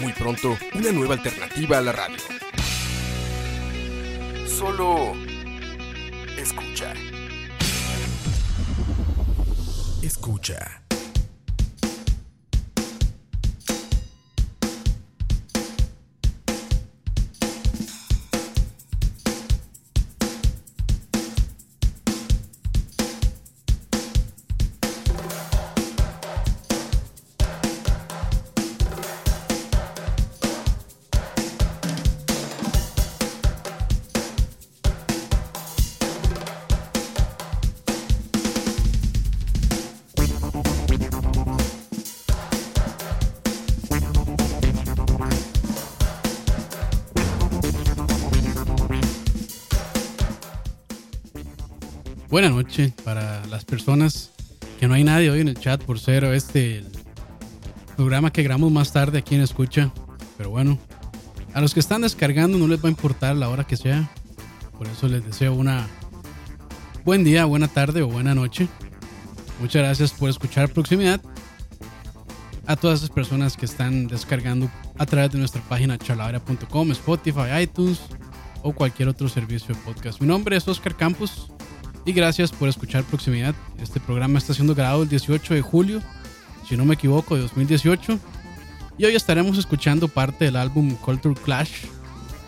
Muy pronto, una nueva alternativa a la radio. Solo escucha. Escucha. Buenas noches para las personas que no hay nadie hoy en el chat por ser este programa que grabamos más tarde aquí en Escucha. Pero bueno, a los que están descargando no les va a importar la hora que sea. Por eso les deseo una buen día, buena tarde o buena noche. Muchas gracias por escuchar Proximidad. A todas esas personas que están descargando a través de nuestra página charlavera.com, Spotify, iTunes o cualquier otro servicio de podcast. Mi nombre es Oscar Campos y gracias por escuchar Proximidad. Este programa está siendo grabado el 18 de julio, si no me equivoco, de 2018. Y hoy estaremos escuchando parte del álbum Culture Clash,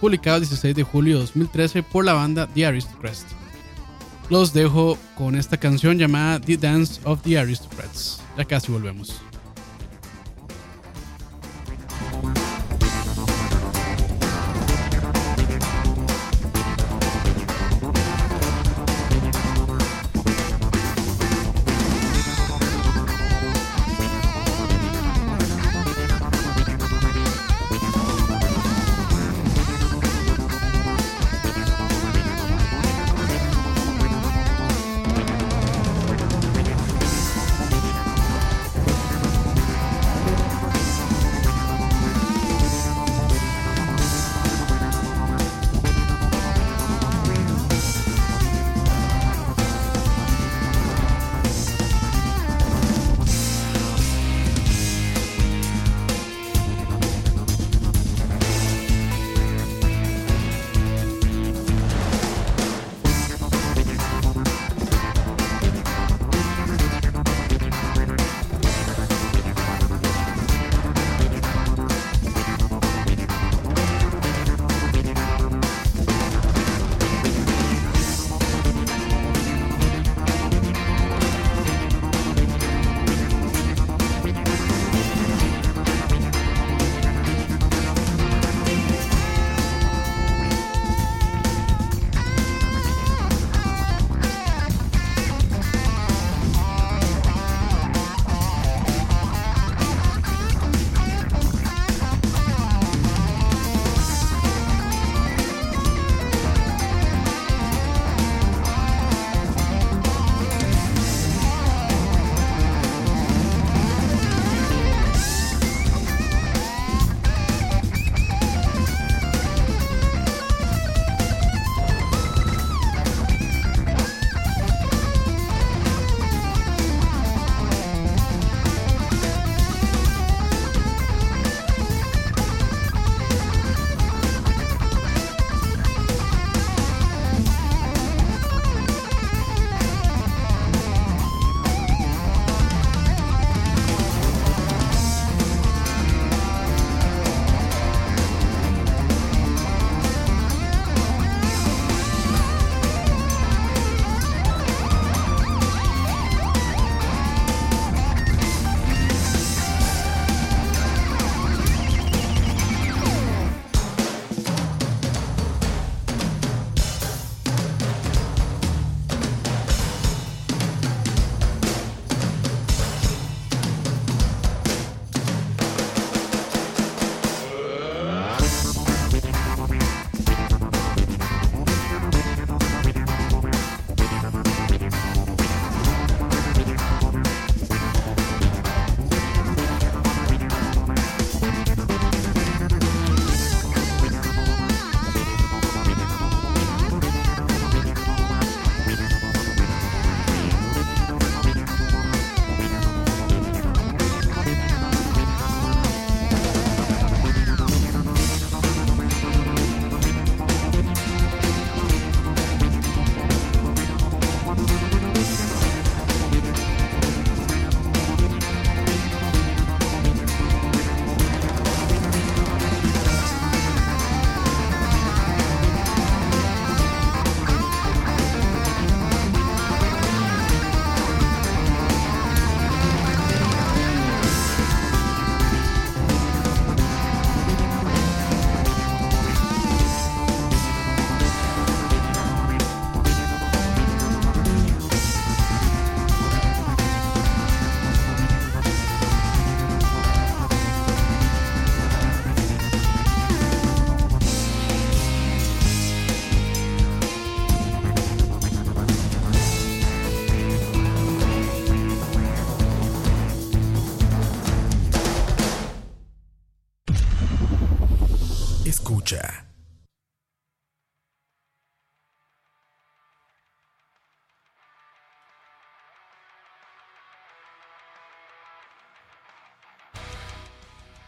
publicado el 16 de julio de 2013 por la banda The Aristocrats. Los dejo con esta canción llamada The Dance of the Aristocrats. Ya casi volvemos.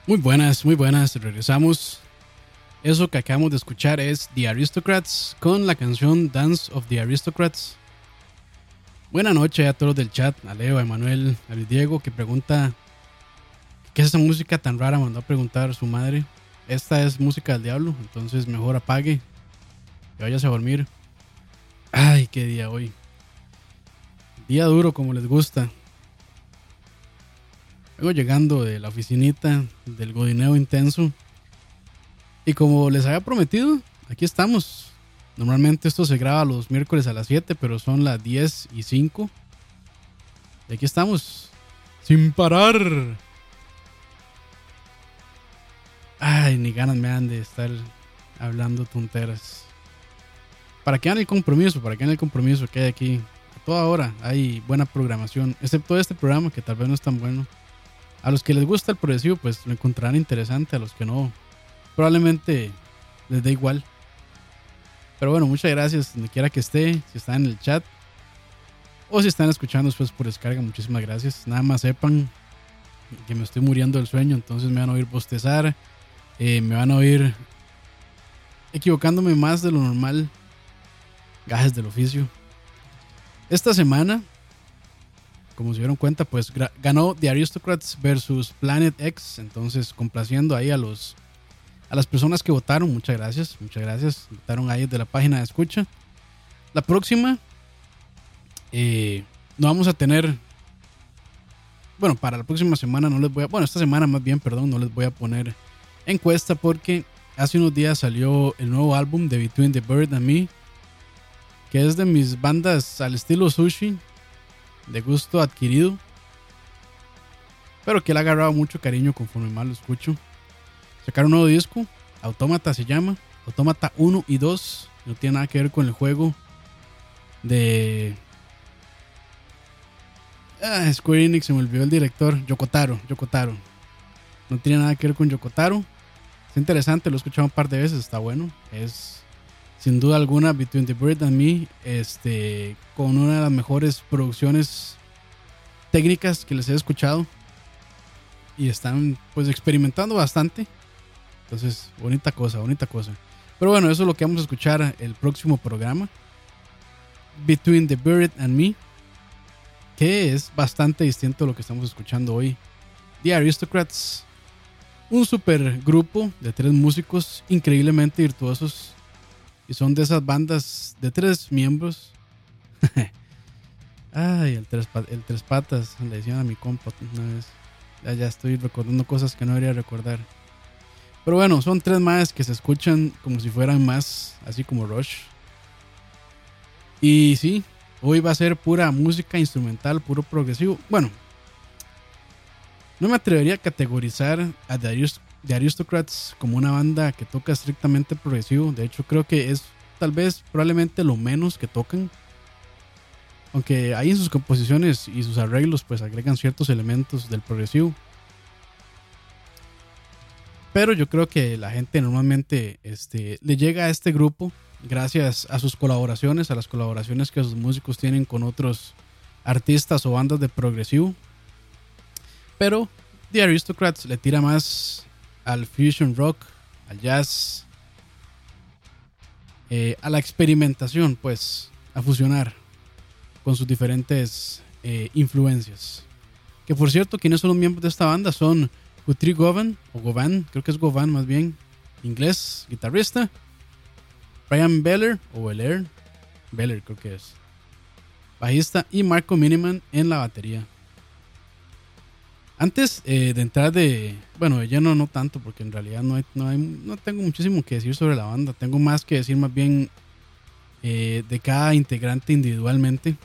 Muy buenas, muy buenas. Regresamos. Eso que acabamos de escuchar es The Aristocrats con la canción Dance of the Aristocrats. Buenas noches a todos del chat, a Leo, a Emanuel, a Diego que pregunta ¿Qué es esa música tan rara? Mandó a preguntar su madre. Esta es música del diablo, entonces mejor apague y vayas a dormir. Ay, qué día hoy. Día duro como les gusta. Vengo llegando de la oficinita del godineo intenso. Y como les había prometido, aquí estamos. Normalmente esto se graba los miércoles a las 7, pero son las 10 y 5. Y aquí estamos. Sin parar. Ay, ni ganas me dan de estar hablando tonteras. ¿Para qué dan el compromiso? ¿Para qué dan el compromiso que hay aquí? A toda hora hay buena programación, excepto este programa que tal vez no es tan bueno. A los que les gusta el progresivo, pues lo encontrarán interesante. A los que no, probablemente les dé igual. Pero bueno, muchas gracias donde quiera que esté, si están en el chat o si están escuchando después por descarga, muchísimas gracias. Nada más sepan que me estoy muriendo del sueño, entonces me van a oír bostezar, eh, me van a oír equivocándome más de lo normal. Gajes del oficio. Esta semana, como se dieron cuenta, pues ganó The Aristocrats versus Planet X. Entonces, complaciendo ahí a los a las personas que votaron, muchas gracias, muchas gracias. Votaron ahí de la página de escucha. La próxima, eh, no vamos a tener. Bueno, para la próxima semana no les voy a. Bueno, esta semana más bien, perdón, no les voy a poner encuesta porque hace unos días salió el nuevo álbum de Between the Bird and Me, que es de mis bandas al estilo sushi, de gusto adquirido, pero que le ha agarrado mucho cariño conforme más lo escucho. Sacaron un nuevo disco, Autómata se llama, Autómata 1 y 2, no tiene nada que ver con el juego de... Ah, Square Enix, se me olvidó el director, Yokotaro, Yokotaro. No tiene nada que ver con Yokotaro. Es interesante, lo he escuchado un par de veces, está bueno. Es sin duda alguna Between the Bird and Me, este, con una de las mejores producciones técnicas que les he escuchado. Y están pues experimentando bastante. Entonces, bonita cosa, bonita cosa. Pero bueno, eso es lo que vamos a escuchar el próximo programa. Between the Bird and Me. Que es bastante distinto a lo que estamos escuchando hoy. The Aristocrats un super grupo de tres músicos increíblemente virtuosos. Y son de esas bandas de tres miembros. Ay, el tres, el tres patas, le decían a mi compa una vez. Ya, ya estoy recordando cosas que no debería recordar. Pero bueno, son tres más que se escuchan como si fueran más, así como Rush. Y sí, hoy va a ser pura música instrumental, puro progresivo. Bueno, no me atrevería a categorizar a The, Aristocrats como una banda que toca estrictamente progresivo. De hecho, creo que es tal vez probablemente lo menos que tocan. Aunque ahí en sus composiciones y sus arreglos pues agregan ciertos elementos del progresivo. Pero yo creo que la gente normalmente este, le llega a este grupo gracias a sus colaboraciones, a las colaboraciones que sus músicos tienen con otros artistas o bandas de progresivo. Pero The Aristocrats le tira más al fusion rock, al jazz, eh, a la experimentación, pues, a fusionar con sus diferentes eh, influencias. Que por cierto, quienes son los miembros de esta banda son Guthrie Govan, o Govan, creo que es Govan más bien, inglés, guitarrista. Brian Beller, o Beller, Beller creo que es, bajista. Y Marco Miniman en la batería. Antes eh, de entrar de. Bueno, ya no, no tanto, porque en realidad no, hay, no, hay, no tengo muchísimo que decir sobre la banda. Tengo más que decir, más bien, eh, de cada integrante individualmente.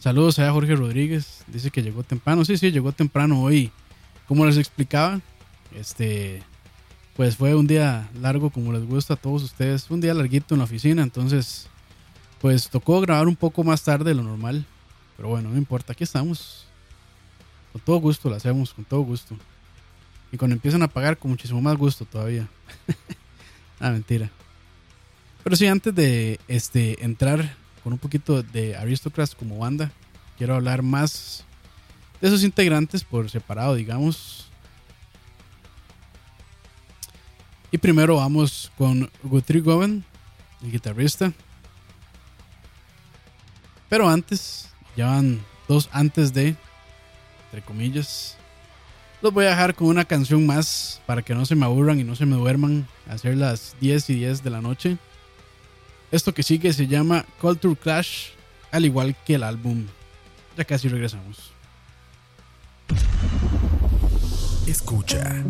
Saludos a Jorge Rodríguez. Dice que llegó temprano. Sí, sí, llegó temprano hoy. Como les explicaba, este. Pues fue un día largo, como les gusta a todos ustedes. Un día larguito en la oficina, entonces. Pues tocó grabar un poco más tarde de lo normal. Pero bueno, no importa, aquí estamos. Con todo gusto lo hacemos, con todo gusto. Y cuando empiezan a pagar, con muchísimo más gusto todavía. ah, mentira. Pero sí, antes de este, entrar con un poquito de Aristocrats como banda, quiero hablar más de sus integrantes por separado, digamos. Y primero vamos con Guthrie Govan, el guitarrista. Pero antes, ya van dos antes de, entre comillas. Los voy a dejar con una canción más para que no se me aburran y no se me duerman a hacer las 10 y 10 de la noche. Esto que sigue se llama Culture Clash, al igual que el álbum. Ya casi regresamos. Escucha.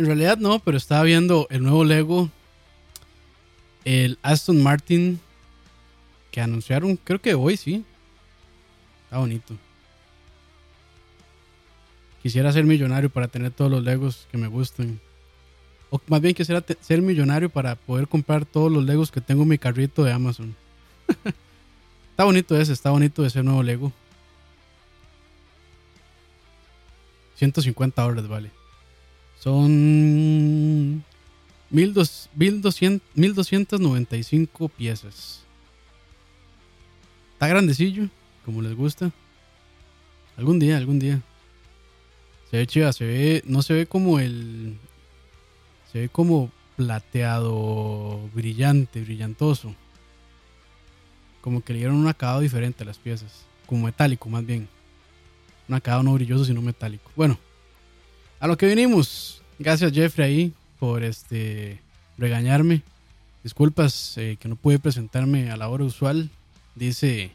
En realidad no, pero estaba viendo el nuevo Lego, el Aston Martin, que anunciaron, creo que hoy sí. Está bonito. Quisiera ser millonario para tener todos los Legos que me gusten. O más bien quisiera ser millonario para poder comprar todos los Legos que tengo en mi carrito de Amazon. está bonito ese, está bonito ese nuevo Lego. 150 dólares vale. Son 1200, 1295 piezas. Está grandecillo, como les gusta. Algún día, algún día. Se ve chiva, se ve, no se ve como el, se ve como plateado, brillante, brillantoso. Como que le dieron un acabado diferente a las piezas, como metálico más bien. Un acabado no brilloso, sino metálico. Bueno, a lo que venimos. Gracias Jeffrey ahí por este regañarme. Disculpas eh, que no pude presentarme a la hora usual. Dice,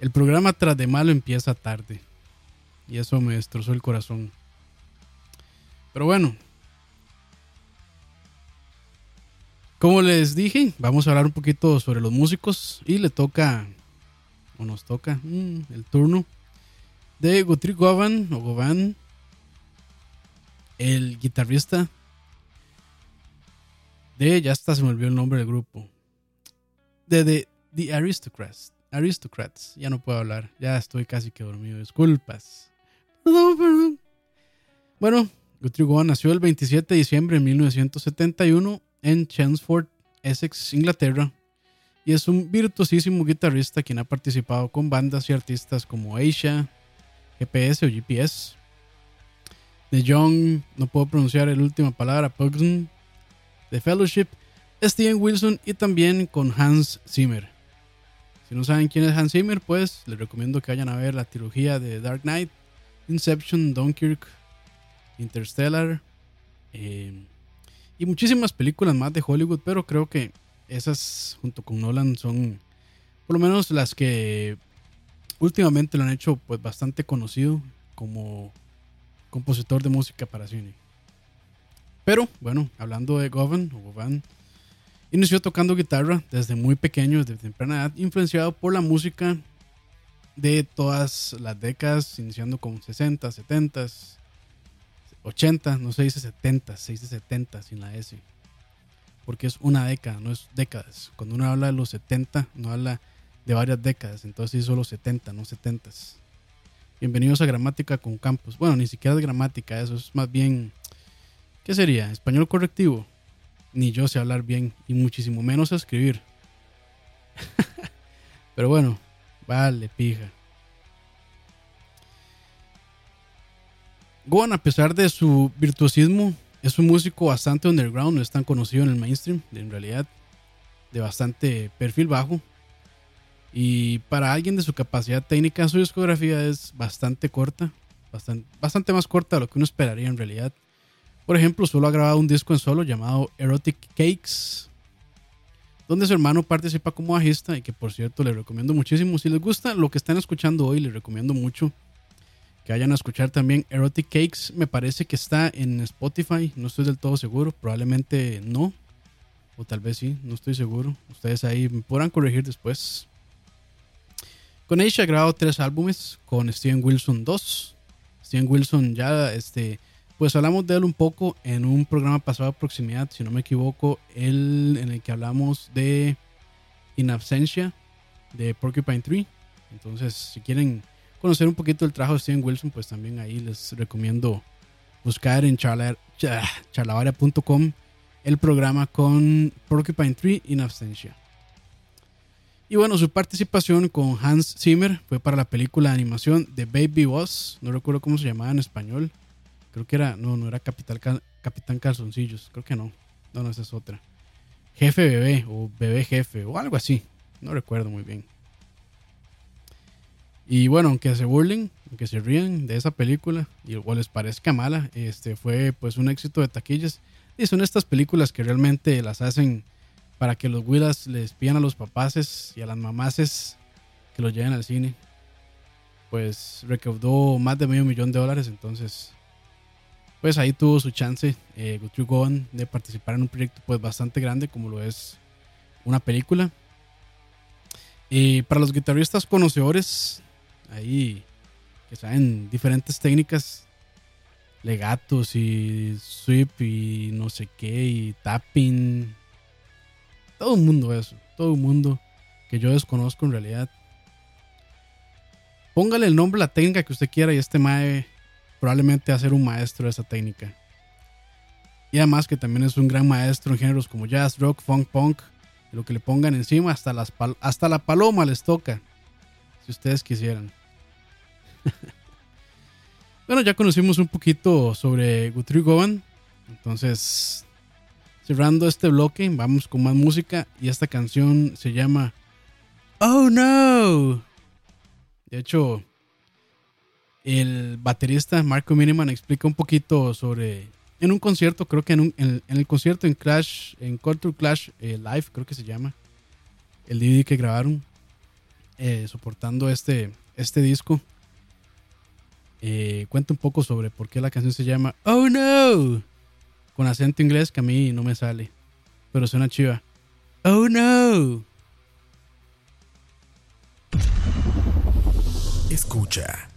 el programa tras de malo empieza tarde. Y eso me destrozó el corazón. Pero bueno. Como les dije, vamos a hablar un poquito sobre los músicos. Y le toca, o nos toca, mm, el turno de Guthrie Govan, o Govan, el guitarrista de, ya hasta se me olvidó el nombre del grupo, de The, Aristocrats. Aristocrats, ya no puedo hablar, ya estoy casi que dormido, disculpas. Perdón, perdón. Bueno, Guthrie Govan nació el 27 de diciembre de 1971 en Chelmsford, Essex, Inglaterra, y es un virtuosísimo guitarrista quien ha participado con bandas y artistas como Asia, GPS o GPS, de John, no puedo pronunciar la última palabra, Pugson, The Fellowship, Steven Wilson y también con Hans Zimmer. Si no saben quién es Hans Zimmer, pues les recomiendo que vayan a ver la trilogía de Dark Knight, Inception, Dunkirk, Interstellar eh, y muchísimas películas más de Hollywood, pero creo que esas junto con Nolan son por lo menos las que últimamente lo han hecho pues bastante conocido como compositor de música para cine. Pero bueno, hablando de Govan, Govan, inició tocando guitarra desde muy pequeño, desde temprana edad, influenciado por la música de todas las décadas, iniciando con 60, 70, 80, no se dice 70, se dice 70 sin la S. Porque es una década, no es décadas. Cuando uno habla de los 70, no habla de varias décadas, entonces solo 70, no 70. Bienvenidos a Gramática con Campos. Bueno, ni siquiera es gramática, eso es más bien. ¿Qué sería? ¿Español correctivo? Ni yo sé hablar bien y muchísimo menos escribir. Pero bueno, vale, pija. Gohan, a pesar de su virtuosismo, es un músico bastante underground, no es tan conocido en el mainstream, en realidad, de bastante perfil bajo. Y para alguien de su capacidad técnica, su discografía es bastante corta, bastante, bastante más corta de lo que uno esperaría en realidad. Por ejemplo, solo ha grabado un disco en solo llamado Erotic Cakes, donde su hermano participa como bajista y que por cierto le recomiendo muchísimo. Si les gusta lo que están escuchando hoy, les recomiendo mucho que vayan a escuchar también Erotic Cakes. Me parece que está en Spotify, no estoy del todo seguro, probablemente no, o tal vez sí, no estoy seguro. Ustedes ahí me podrán corregir después. Con ella ha grabado tres álbumes, con Steven Wilson dos. Steven Wilson ya, este, pues hablamos de él un poco en un programa pasado de proximidad, si no me equivoco, él en el que hablamos de In Absentia, de Porcupine Tree. Entonces, si quieren conocer un poquito el trabajo de Steven Wilson, pues también ahí les recomiendo buscar en charlavaria.com el programa con Porcupine Tree In Absentia. Y bueno, su participación con Hans Zimmer fue para la película de animación de Baby Boss. No recuerdo cómo se llamaba en español. Creo que era, no, no era Capitán Calzoncillos. Creo que no. No, no, esa es otra. Jefe Bebé o Bebé Jefe o algo así. No recuerdo muy bien. Y bueno, aunque se burlen, aunque se rían de esa película y o les parezca mala, este fue pues un éxito de taquillas. Y son estas películas que realmente las hacen para que los Willas les pidan a los papaces y a las mamaces que los lleven al cine. pues recaudó más de medio millón de dólares. Entonces, pues ahí tuvo su chance eh, Guthrie de participar en un proyecto pues bastante grande como lo es una película. Y para los guitarristas conocedores, ahí que saben diferentes técnicas, legatos y sweep y no sé qué, y tapping, todo el mundo eso, todo el mundo que yo desconozco en realidad. Póngale el nombre la técnica que usted quiera y este mae probablemente va a ser un maestro de esa técnica. Y además que también es un gran maestro en géneros como jazz, rock, funk, punk. Lo que le pongan encima, hasta, las hasta la paloma les toca. Si ustedes quisieran. bueno, ya conocimos un poquito sobre Guthrie Govan. Entonces, cerrando este bloque, vamos con más música. Y esta canción se llama Oh No. De hecho, el baterista Marco Miniman explica un poquito sobre. En un concierto, creo que en, el concierto en Clash, en Culture Clash eh, Live, creo que se llama. El DVD que grabaron. Eh, soportando este, este disco. Eh, cuenta un poco sobre por qué la canción se llama Oh No. Con acento inglés que a mí no me sale. Pero suena chiva. Oh No. Escucha.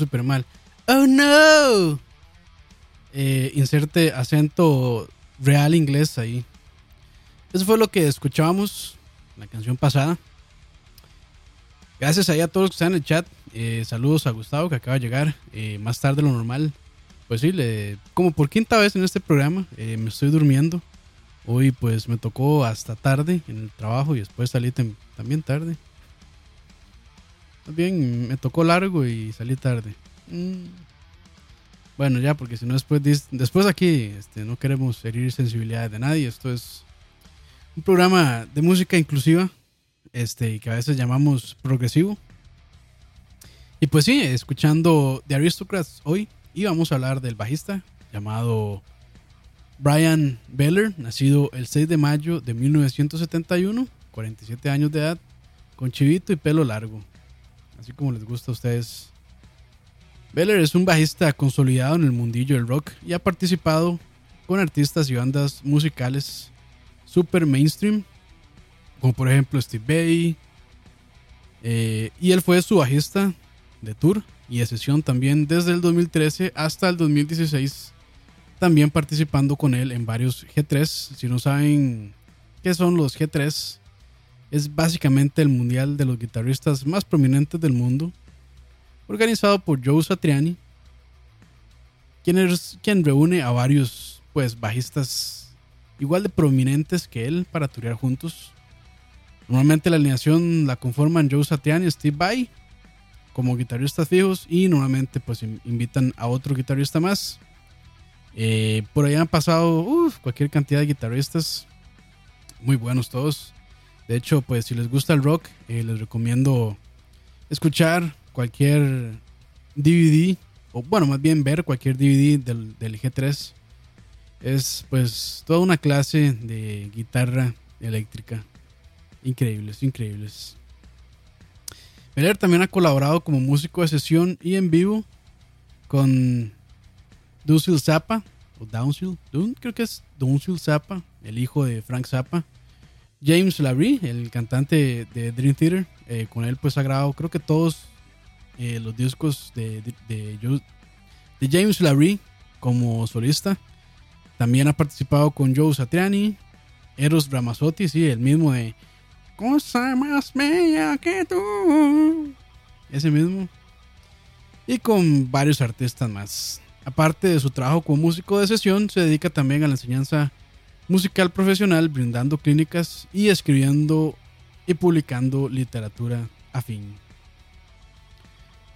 Súper mal. Oh no. Eh, inserte acento real inglés ahí. Eso fue lo que escuchábamos la canción pasada. Gracias a todos los que están en el chat. Eh, saludos a Gustavo que acaba de llegar eh, más tarde de lo normal. Pues sí, le, como por quinta vez en este programa me estoy durmiendo. Hoy pues me tocó hasta tarde en el trabajo y después salí también tarde. También me tocó largo y salí tarde. Mm. Bueno, ya, porque si no después, después aquí este, no queremos herir sensibilidades de nadie. Esto es un programa de música inclusiva este, que a veces llamamos progresivo. Y pues sí, escuchando The Aristocrats hoy, y vamos a hablar del bajista llamado Brian Beller, nacido el 6 de mayo de 1971, 47 años de edad, con chivito y pelo largo, así como les gusta a ustedes. Beller es un bajista consolidado en el mundillo del rock y ha participado con artistas y bandas musicales super mainstream como por ejemplo Steve Bay. Eh, y él fue su bajista de tour y de sesión también desde el 2013 hasta el 2016, también participando con él en varios G3. Si no saben qué son los G3, es básicamente el mundial de los guitarristas más prominentes del mundo, organizado por Joe Satriani, quien, es, quien reúne a varios pues bajistas igual de prominentes que él para turear juntos. Normalmente la alineación la conforman Joe Satriani y Steve Vai como guitarristas fijos y normalmente pues invitan a otro guitarrista más. Eh, por ahí han pasado cualquier cantidad de guitarristas, muy buenos todos. De hecho, pues si les gusta el rock, eh, les recomiendo escuchar cualquier DVD, o bueno, más bien ver cualquier DVD del, del G3. Es pues toda una clase de guitarra eléctrica increíbles, increíbles. Miller también ha colaborado como músico de sesión y en vivo con Dunsil Zappa, o Downsill, creo que es Downsill Zappa, el hijo de Frank Zappa. James Labrie, el cantante de Dream Theater, eh, con él pues ha grabado creo que todos eh, los discos de, de, James Labrie como solista. También ha participado con Joe Satriani, Eros Ramazzotti, sí, el mismo de cosa más bella que tú. Ese mismo. Y con varios artistas más. Aparte de su trabajo como músico de sesión, se dedica también a la enseñanza musical profesional, brindando clínicas y escribiendo y publicando literatura afín.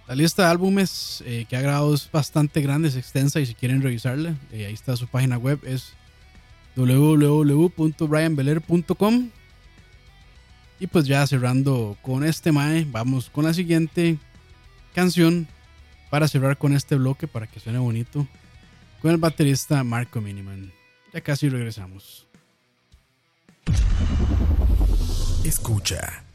La lista de álbumes eh, que ha grabado es bastante grande, es extensa y si quieren revisarla, eh, ahí está su página web, es www.brianbeler.com y pues ya cerrando con este Mae, vamos con la siguiente canción para cerrar con este bloque para que suene bonito con el baterista Marco Miniman. Ya casi regresamos. Escucha.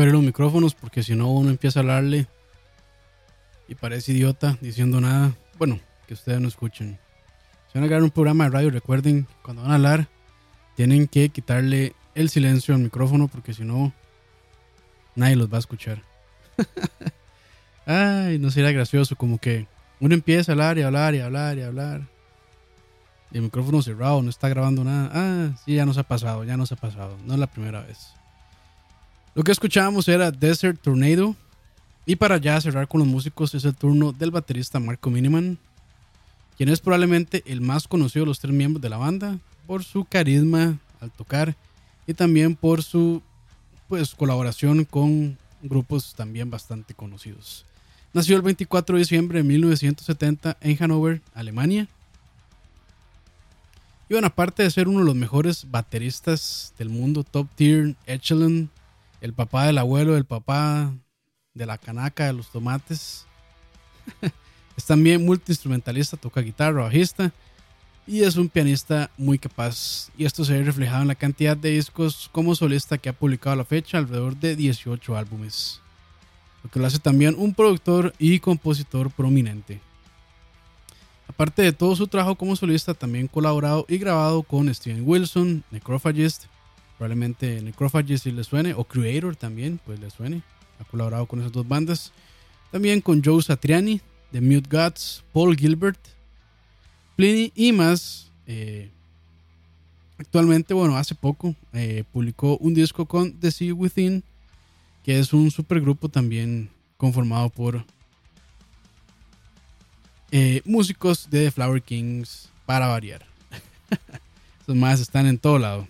Que abrir los micrófonos porque si no uno empieza a hablarle y parece idiota diciendo nada. Bueno, que ustedes no escuchen. Si van a grabar un programa de radio, recuerden, cuando van a hablar, tienen que quitarle el silencio al micrófono porque si no, nadie los va a escuchar. Ay, no sería gracioso, como que uno empieza a hablar y hablar y hablar y hablar. Y el micrófono cerrado, no está grabando nada. Ah, sí, ya nos ha pasado, ya nos ha pasado. No es la primera vez. Lo que escuchábamos era Desert Tornado. Y para ya cerrar con los músicos es el turno del baterista Marco Miniman, quien es probablemente el más conocido de los tres miembros de la banda por su carisma al tocar y también por su pues colaboración con grupos también bastante conocidos. Nació el 24 de diciembre de 1970 en Hannover, Alemania. Y bueno, aparte de ser uno de los mejores bateristas del mundo, top tier, echelon, el papá del abuelo, el papá de la canaca de los tomates. es también multiinstrumentalista, toca guitarra, bajista y es un pianista muy capaz. Y esto se ve reflejado en la cantidad de discos como solista que ha publicado a la fecha, alrededor de 18 álbumes. Lo que lo hace también un productor y compositor prominente. Aparte de todo su trabajo como solista, también colaborado y grabado con Steven Wilson, Necrophagist, probablemente Necrophagist si le suene, o Creator también, pues le suene. Ha colaborado con esas dos bandas. También con Joe Satriani, The Mute Gods, Paul Gilbert, Pliny y más. Eh, actualmente, bueno, hace poco eh, publicó un disco con The Sea Within, que es un supergrupo también conformado por eh, músicos de The Flower Kings para variar. Esos más están en todo lado.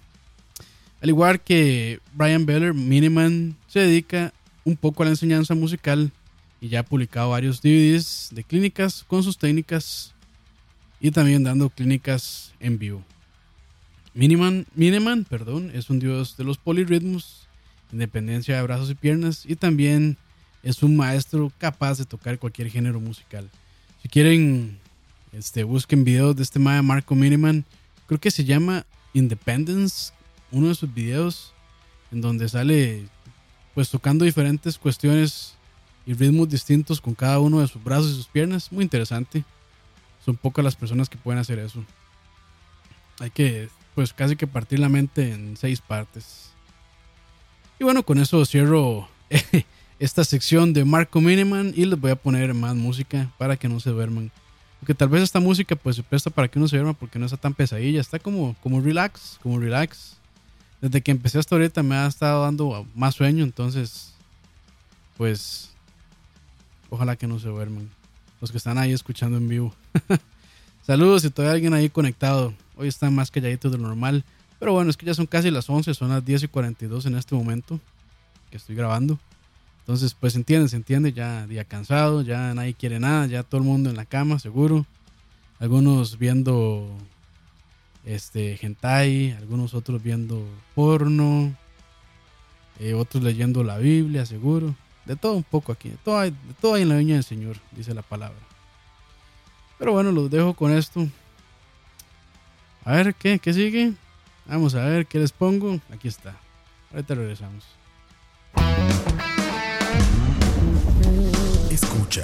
Al igual que Brian Beller, Miniman se dedica un poco a la enseñanza musical y ya ha publicado varios DVDs de clínicas con sus técnicas y también dando clínicas en vivo. Miniman, Miniman perdón, es un dios de los polirritmos, independencia de brazos y piernas y también es un maestro capaz de tocar cualquier género musical. Si quieren, este, busquen videos de este maestro Marco Miniman, creo que se llama Independence, uno de sus videos en donde sale pues tocando diferentes cuestiones y ritmos distintos con cada uno de sus brazos y sus piernas. Muy interesante. Son pocas las personas que pueden hacer eso. Hay que, pues casi que partir la mente en seis partes. Y bueno, con eso cierro esta sección de Marco Miniman y les voy a poner más música para que no se duerman. Porque tal vez esta música pues se presta para que uno se duerma porque no está tan pesadilla. Está como, como relax, como relax desde que empecé hasta ahorita me ha estado dando más sueño, entonces, pues, ojalá que no se duerman. Los que están ahí escuchando en vivo. Saludos si todavía hay alguien ahí conectado. Hoy están más calladitos de lo normal. Pero bueno, es que ya son casi las 11, son las 10 y 42 en este momento que estoy grabando. Entonces, pues entienden, se entiende, ya día cansado, ya nadie quiere nada, ya todo el mundo en la cama, seguro. Algunos viendo este hentai, algunos otros viendo porno, eh, otros leyendo la Biblia, seguro. De todo un poco aquí, todo, hay, de todo hay en la viña del Señor, dice la palabra. Pero bueno, los dejo con esto. A ver, ¿qué? ¿Qué sigue? Vamos a ver qué les pongo. Aquí está. Ahorita regresamos. Escucha.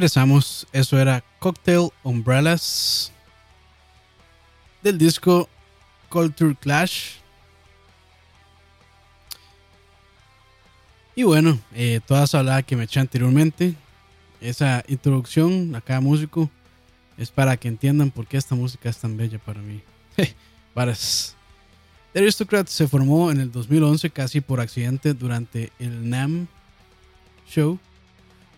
Regresamos, eso era Cocktail Umbrellas del disco Culture Clash. Y bueno, eh, toda esa que me eché anteriormente, esa introducción a cada músico, es para que entiendan por qué esta música es tan bella para mí. The Aristocrat se formó en el 2011 casi por accidente durante el NAM Show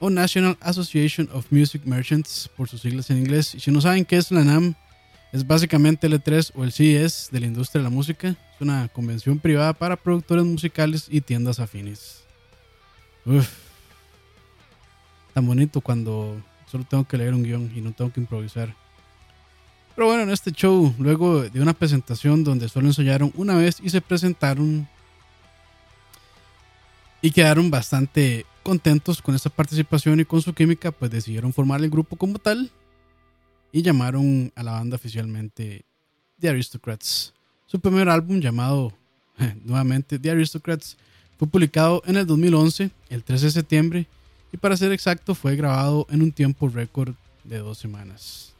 o National Association of Music Merchants por sus siglas en inglés. Y si no saben qué es la NAM, es básicamente el E3 o el CES de la industria de la música. Es una convención privada para productores musicales y tiendas afines. Uf. Tan bonito cuando solo tengo que leer un guion y no tengo que improvisar. Pero bueno, en este show, luego de una presentación donde solo ensayaron una vez y se presentaron y quedaron bastante contentos con esta participación y con su química, pues decidieron formar el grupo como tal y llamaron a la banda oficialmente The Aristocrats. Su primer álbum llamado nuevamente The Aristocrats fue publicado en el 2011, el 13 de septiembre, y para ser exacto fue grabado en un tiempo récord de dos semanas.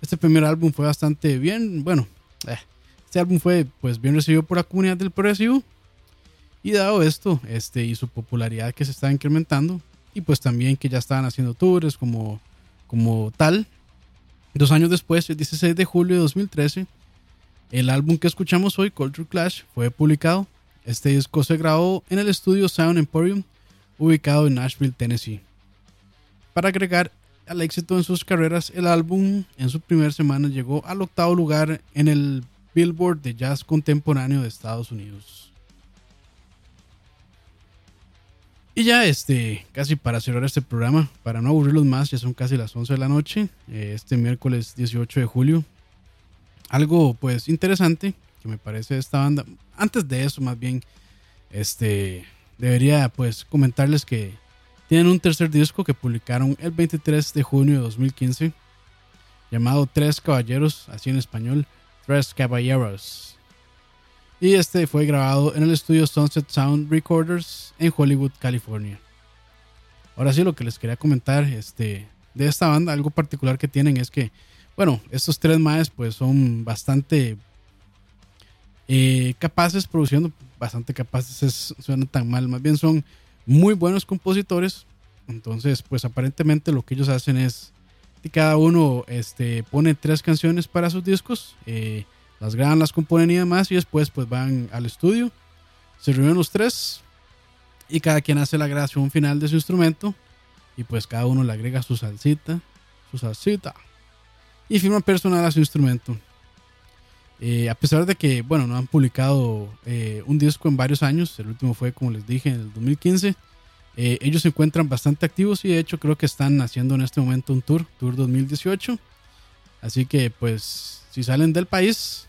Este primer álbum fue bastante bien, bueno, eh, este álbum fue pues bien recibido por la comunidad del progresivo y dado esto este, y su popularidad que se está incrementando y pues también que ya estaban haciendo tours como, como tal, dos años después, el 16 de julio de 2013, el álbum que escuchamos hoy, Culture Clash, fue publicado. Este disco se grabó en el estudio Sound Emporium, ubicado en Nashville, Tennessee. Para agregar al éxito en sus carreras, el álbum en su primera semana llegó al octavo lugar en el Billboard de Jazz Contemporáneo de Estados Unidos. Y ya este, casi para cerrar este programa, para no aburrirlos más, ya son casi las 11 de la noche, eh, este miércoles 18 de julio. Algo pues interesante que me parece esta banda, antes de eso más bien, este, debería pues comentarles que tienen un tercer disco que publicaron el 23 de junio de 2015, llamado Tres Caballeros, así en español, Tres Caballeros. Y este fue grabado en el estudio Sunset Sound Recorders en Hollywood, California. Ahora sí, lo que les quería comentar este, de esta banda, algo particular que tienen es que, bueno, estos tres maes pues son bastante eh, capaces produciendo, bastante capaces, es, suena tan mal, más bien son muy buenos compositores. Entonces, pues aparentemente lo que ellos hacen es que cada uno este, pone tres canciones para sus discos, eh, las graban, las componen y demás, y después pues van al estudio, se reúnen los tres y cada quien hace la grabación final de su instrumento y pues cada uno le agrega su salsita, su salsita y firma personal a su instrumento. Eh, a pesar de que, bueno, no han publicado eh, un disco en varios años, el último fue, como les dije, en el 2015, eh, ellos se encuentran bastante activos y de hecho creo que están haciendo en este momento un tour, Tour 2018. Así que pues si salen del país,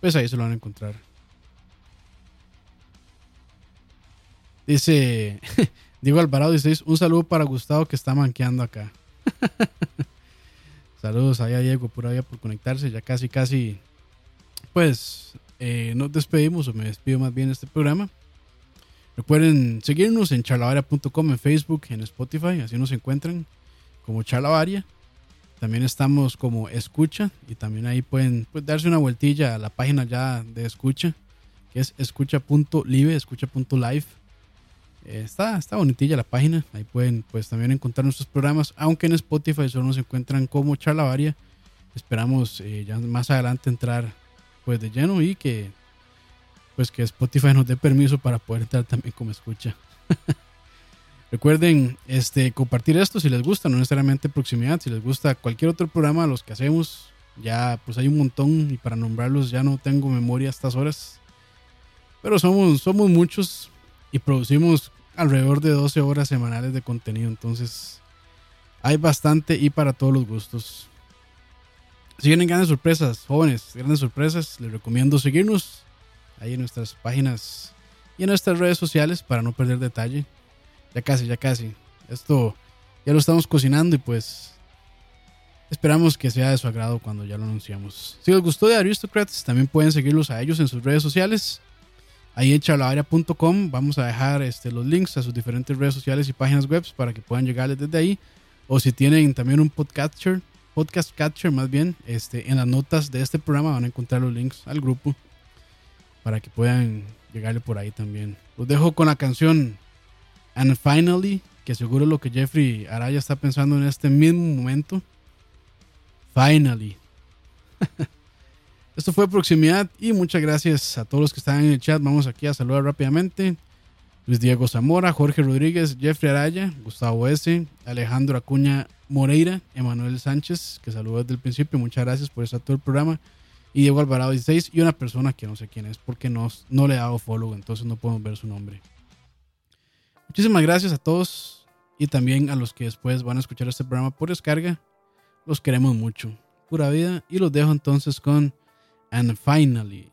pues ahí se lo van a encontrar. Dice Diego Alvarado, dice, un saludo para Gustavo que está manqueando acá. Saludos ahí a Diego por ahí por conectarse. Ya casi, casi, pues eh, nos despedimos o me despido más bien de este programa. Recuerden seguirnos en charlavaria.com, en Facebook, en Spotify, así nos encuentran como Charlavaria. También estamos como Escucha y también ahí pueden pues, darse una vueltilla a la página ya de Escucha, que es escucha.live, escucha.live eh, está, está bonitilla la página. Ahí pueden pues también encontrar nuestros programas. Aunque en Spotify solo nos encuentran como charla varia. Esperamos eh, ya más adelante entrar pues de lleno y que pues que Spotify nos dé permiso para poder entrar también como escucha. Recuerden este, compartir esto si les gusta, no necesariamente proximidad, si les gusta cualquier otro programa de los que hacemos, ya pues hay un montón y para nombrarlos ya no tengo memoria a estas horas. Pero somos, somos muchos, y producimos alrededor de 12 horas semanales de contenido. Entonces, hay bastante y para todos los gustos. Si vienen grandes sorpresas, jóvenes, grandes sorpresas, les recomiendo seguirnos ahí en nuestras páginas y en nuestras redes sociales para no perder detalle. Ya casi, ya casi. Esto ya lo estamos cocinando y pues esperamos que sea de su agrado cuando ya lo anunciamos. Si les gustó de Aristocrats, también pueden seguirlos a ellos en sus redes sociales ahí en charlavaria.com vamos a dejar este, los links a sus diferentes redes sociales y páginas web para que puedan llegarles desde ahí. O si tienen también un podcatcher, podcast catcher más bien, este, en las notas de este programa van a encontrar los links al grupo para que puedan llegarle por ahí también. Los dejo con la canción And Finally, que seguro lo que Jeffrey Araya está pensando en este mismo momento. Finally. Esto fue Proximidad y muchas gracias a todos los que están en el chat. Vamos aquí a saludar rápidamente. Luis Diego Zamora, Jorge Rodríguez, Jeffrey Araya, Gustavo S., Alejandro Acuña Moreira, Emanuel Sánchez, que saludó desde el principio. Muchas gracias por estar todo el programa. Y Diego Alvarado 16 y una persona que no sé quién es porque no, no le he dado follow, entonces no podemos ver su nombre. Muchísimas gracias a todos y también a los que después van a escuchar este programa por descarga. Los queremos mucho. Pura vida. Y los dejo entonces con And Finally.